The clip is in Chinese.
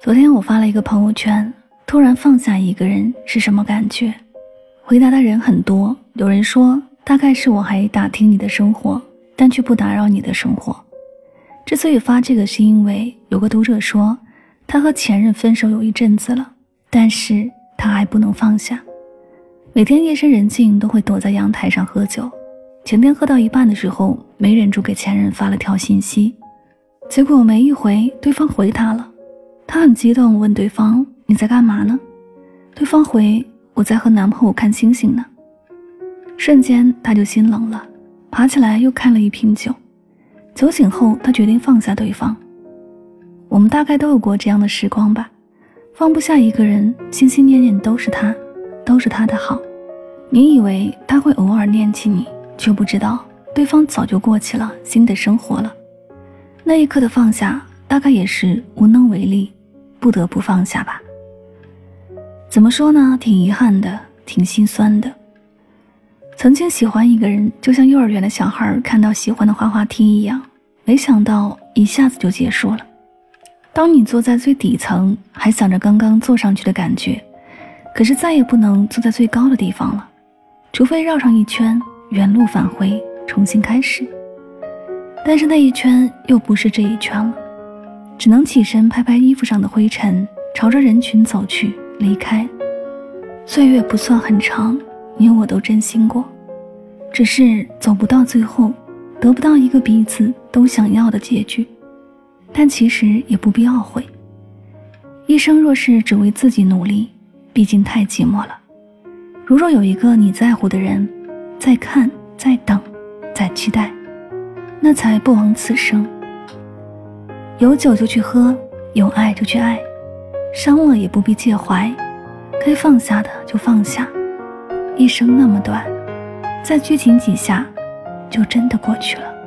昨天我发了一个朋友圈，突然放下一个人是什么感觉？回答的人很多，有人说大概是我还打听你的生活，但却不打扰你的生活。之所以发这个，是因为有个读者说，他和前任分手有一阵子了，但是他还不能放下。每天夜深人静都会躲在阳台上喝酒，前天喝到一半的时候，没忍住给前任发了条信息。结果没一回，对方回他了。他很激动，问对方：“你在干嘛呢？”对方回：“我在和男朋友看星星呢。”瞬间他就心冷了，爬起来又开了一瓶酒。酒醒后，他决定放下对方。我们大概都有过这样的时光吧，放不下一个人，心心念念都是他，都是他的好。你以为他会偶尔念起你，却不知道对方早就过起了新的生活了。那一刻的放下，大概也是无能为力，不得不放下吧。怎么说呢？挺遗憾的，挺心酸的。曾经喜欢一个人，就像幼儿园的小孩看到喜欢的滑滑梯一样，没想到一下子就结束了。当你坐在最底层，还想着刚刚坐上去的感觉，可是再也不能坐在最高的地方了，除非绕上一圈，原路返回，重新开始。但是那一圈又不是这一圈了，只能起身拍拍衣服上的灰尘，朝着人群走去，离开。岁月不算很长，你我都真心过，只是走不到最后，得不到一个彼此都想要的结局。但其实也不必懊悔。一生若是只为自己努力，毕竟太寂寞了。如若有一个你在乎的人，在看，在等，在期待。那才不枉此生。有酒就去喝，有爱就去爱，伤了也不必介怀，该放下的就放下。一生那么短，再拘谨几下，就真的过去了。